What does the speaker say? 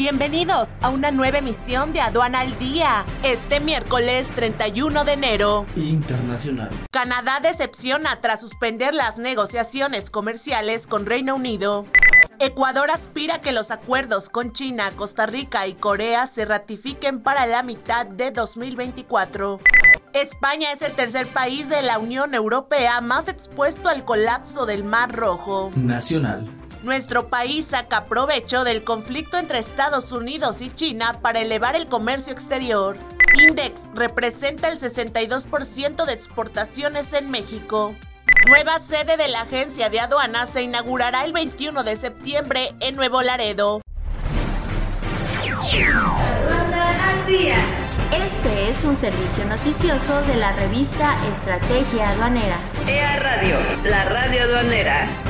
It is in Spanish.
Bienvenidos a una nueva emisión de Aduana al Día, este miércoles 31 de enero. Internacional. Canadá decepciona tras suspender las negociaciones comerciales con Reino Unido. Ecuador aspira a que los acuerdos con China, Costa Rica y Corea se ratifiquen para la mitad de 2024. España es el tercer país de la Unión Europea más expuesto al colapso del Mar Rojo. Nacional. Nuestro país saca provecho del conflicto entre Estados Unidos y China para elevar el comercio exterior. Index representa el 62% de exportaciones en México. Nueva sede de la agencia de aduanas se inaugurará el 21 de septiembre en Nuevo Laredo. Este es un servicio noticioso de la revista Estrategia Aduanera. EA Radio, la radio aduanera.